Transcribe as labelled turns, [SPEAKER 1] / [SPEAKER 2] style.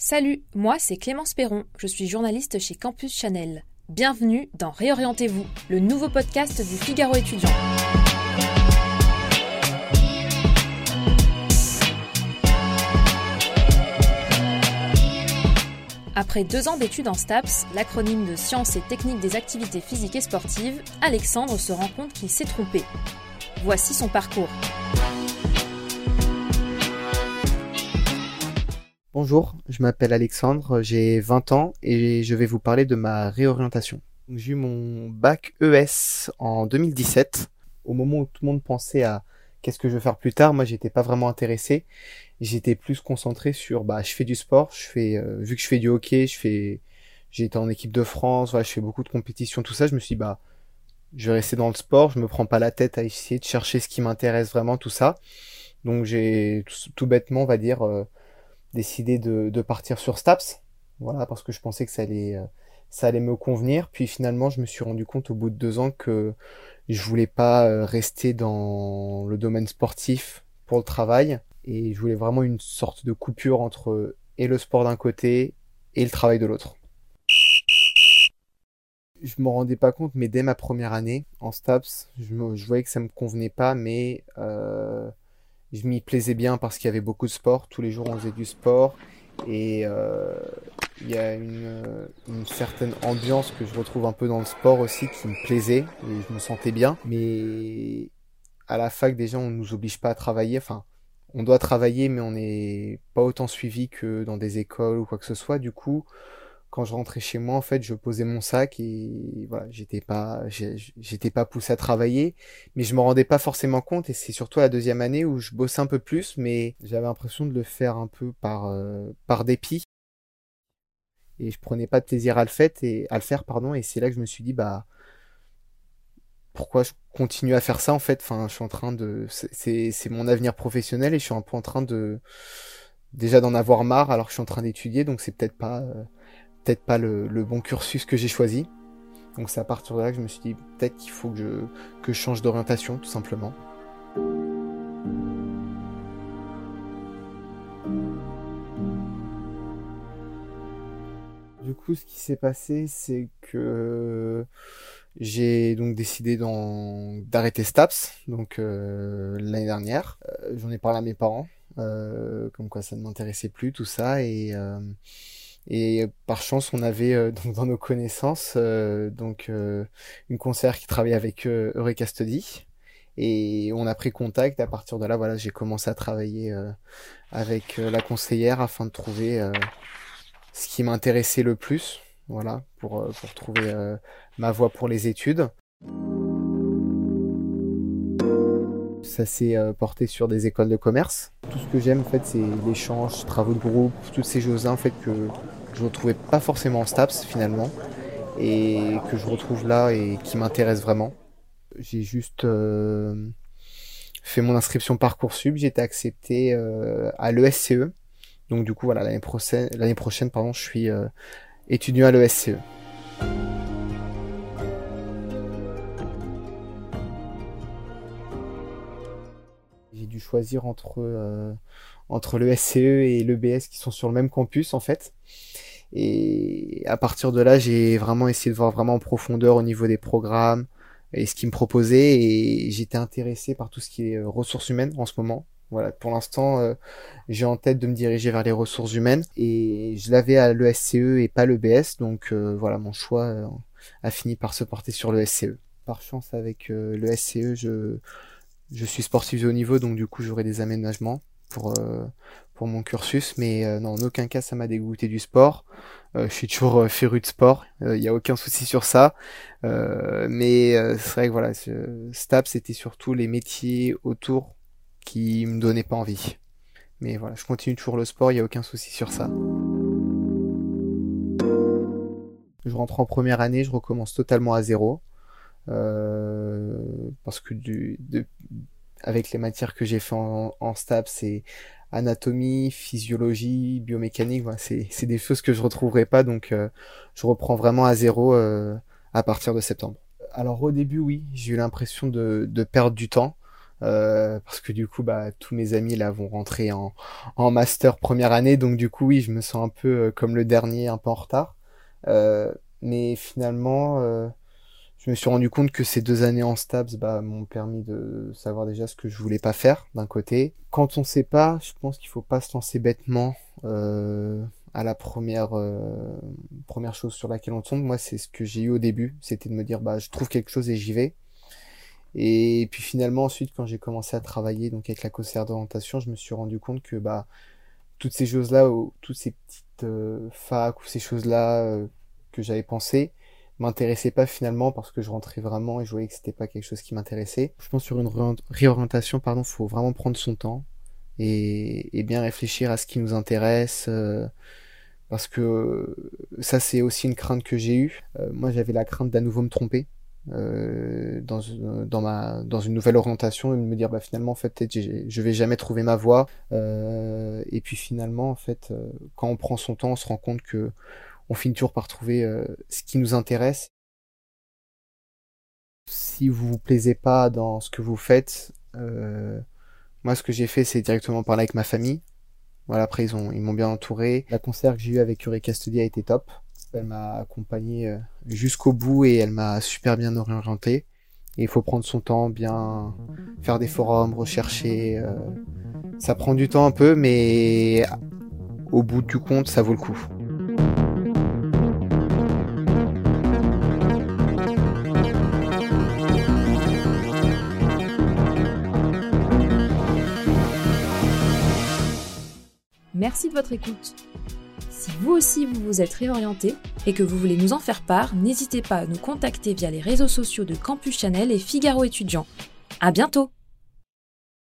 [SPEAKER 1] Salut, moi c'est Clémence Perron, je suis journaliste chez Campus Chanel. Bienvenue dans Réorientez-vous, le nouveau podcast du Figaro étudiant. Après deux ans d'études en STAPS, l'acronyme de Sciences et Techniques des Activités Physiques et Sportives, Alexandre se rend compte qu'il s'est trompé. Voici son parcours.
[SPEAKER 2] Bonjour, je m'appelle Alexandre, j'ai 20 ans et je vais vous parler de ma réorientation. J'ai eu mon bac ES en 2017. Au moment où tout le monde pensait à qu'est-ce que je veux faire plus tard, moi j'étais pas vraiment intéressé. J'étais plus concentré sur bah je fais du sport, je fais euh, vu que je fais du hockey, je fais en équipe de France, je fais beaucoup de compétitions, tout ça, je me suis dit bah je vais rester dans le sport, je me prends pas la tête à essayer de chercher ce qui m'intéresse vraiment, tout ça. Donc j'ai tout, bêtement, on va dire, euh, décidé de, partir sur Staps, voilà, parce que je pensais que ça allait, euh, ça allait me convenir. Puis finalement, je me suis rendu compte au bout de deux ans que je voulais pas euh, rester dans le domaine sportif pour le travail, et je voulais vraiment une sorte de coupure entre et le sport d'un côté et le travail de l'autre. Je me rendais pas compte, mais dès ma première année en STAPS, je, voyais que ça me convenait pas, mais euh, je m'y plaisais bien parce qu'il y avait beaucoup de sport. Tous les jours, on faisait du sport. Et euh, il y a une, une, certaine ambiance que je retrouve un peu dans le sport aussi qui me plaisait et je me sentais bien. Mais à la fac, déjà, on nous oblige pas à travailler. Enfin, on doit travailler, mais on n'est pas autant suivi que dans des écoles ou quoi que ce soit. Du coup, quand je rentrais chez moi, en fait, je posais mon sac et voilà, j'étais pas, j'étais pas poussé à travailler, mais je me rendais pas forcément compte. Et c'est surtout la deuxième année où je bossais un peu plus, mais j'avais l'impression de le faire un peu par euh, par dépit. Et je prenais pas de plaisir à le faire et pardon. Et c'est là que je me suis dit, bah, pourquoi je continue à faire ça en fait? Enfin, je suis en train de, c'est c'est mon avenir professionnel et je suis un peu en train de déjà d'en avoir marre alors que je suis en train d'étudier, donc c'est peut-être pas euh, peut-être pas le, bon cursus que j'ai choisi. Donc c'est à partir de là que je me suis dit peut-être qu'il faut que je, que je change d'orientation tout simplement. Du coup, ce qui s'est passé, c'est que j'ai donc décidé d'arrêter STAPS, donc euh, l'année dernière. Euh, j'en ai parlé à mes parents, euh, comme quoi ça ne m'intéressait plus tout ça, et et par chance, on avait euh, dans nos connaissances euh, donc euh, une conseillère qui travaillait avec Eureka Study et on a pris contact. À partir de là, voilà, j'ai commencé à travailler avec la conseillère afin de trouver ce qui m'intéressait le plus, voilà, pour pour trouver ma voie pour les études. Ça s'est porté sur des écoles de commerce. Tout ce que j'aime, en fait, c'est l'échange, travaux de groupe, toutes ces choses-là, en fait, que je retrouvais pas forcément en STAPS finalement et que je retrouve là et qui m'intéresse vraiment. J'ai juste euh, fait mon inscription Parcoursup, j'ai été accepté euh, à l'ESCE. Donc du coup voilà l'année prochaine, prochaine pardon, je suis euh, étudiant à l'ESCE. J'ai dû choisir entre entre le SCE et l'EBS qui sont sur le même campus en fait. Et à partir de là, j'ai vraiment essayé de voir vraiment en profondeur au niveau des programmes et ce qu'ils me proposaient et j'étais intéressé par tout ce qui est euh, ressources humaines en ce moment. Voilà, pour l'instant, euh, j'ai en tête de me diriger vers les ressources humaines et je l'avais à l'ESCE et pas l'EBS, donc euh, voilà, mon choix a fini par se porter sur l'ESCE. Par chance, avec l'ESCE, je, je suis sportif de haut niveau, donc du coup, j'aurai des aménagements pour mon cursus, mais euh, non, en aucun cas ça m'a dégoûté du sport. Euh, je suis toujours euh, féru de sport, il n'y a aucun souci sur ça. mais c'est vrai que voilà, STAP c'était surtout les métiers autour qui me donnaient pas envie. Mais voilà, je continue toujours le sport, il n'y a aucun souci sur ça. Je rentre en première année, je recommence totalement à zéro. parce que avec les matières que j'ai fait en, en STAP, c'est anatomie, physiologie, biomécanique, c'est des choses que je retrouverai pas, donc euh, je reprends vraiment à zéro euh, à partir de septembre. Alors au début, oui, j'ai eu l'impression de, de, perdre du temps, Euh, parce que du coup, bah, tous mes amis là vont rentrer en, en master première année, donc du coup, oui, je me sens un peu euh, comme le dernier, un peu en retard. Mais finalement, je me suis rendu compte que ces deux années en STAPS bah, m'ont permis de savoir déjà ce que je voulais pas faire d'un côté. Quand on sait pas, je pense qu'il faut pas se lancer bêtement euh, à la première première chose sur laquelle on tombe. Moi, c'est ce que j'ai eu au début, c'était de me dire bah je trouve quelque chose et j'y vais. Et puis finalement ensuite quand j'ai commencé à travailler donc avec la conseillère d'orientation, je me suis rendu compte que bah toutes ces choses-là, toutes ces petites euh, facs ou ces choses-là euh, que j'avais pensé m'intéressaient pas finalement parce que je rentrais vraiment et je voyais que c'était pas quelque chose qui m'intéressait. Je pense sur une réorientation, pardon, faut vraiment prendre son temps et, bien réfléchir à ce qui nous intéresse. Euh, parce que ça c'est aussi une crainte que j'ai eue. Euh, moi j'avais la crainte d'à nouveau me tromper euh, dans, dans, ma, dans une nouvelle orientation et me dire bah finalement en fait je vais jamais trouver ma voie et puis finalement en fait quand on prend son temps on se rend compte que on finit toujours par trouver euh, ce qui nous intéresse si vous vous plaisez pas dans ce que vous faites euh, moi ce que j'ai fait c'est directement parler avec ma famille voilà après ils ont ils m'ont bien entouré la concert que j'ai eu avec Uri Castudi a été top elle m'a accompagné euh, jusqu'au bout et elle m'a super bien orienté. Et il faut prendre son temps, bien faire des forums, rechercher. Euh, ça prend du temps un peu, mais au bout du compte, ça vaut le coup.
[SPEAKER 1] Merci de votre écoute. Si vous aussi vous vous êtes réorienté et que vous voulez nous en faire part, n'hésitez pas à nous contacter via les réseaux sociaux de Campus Chanel et Figaro étudiant. À bientôt!